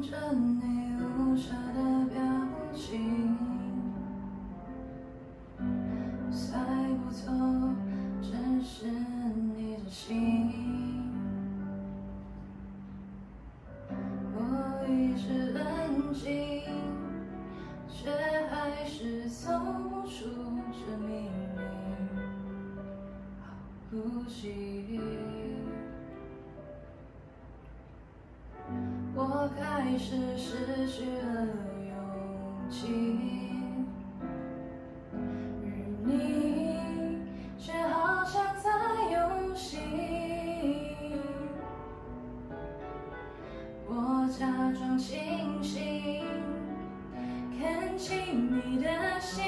着你无暇的表情，猜不透只是你的心。我一直安静，却还是走不出这秘密，好不及。开始失去了勇气，而你却好像在用心。我假装清醒，看清你的心。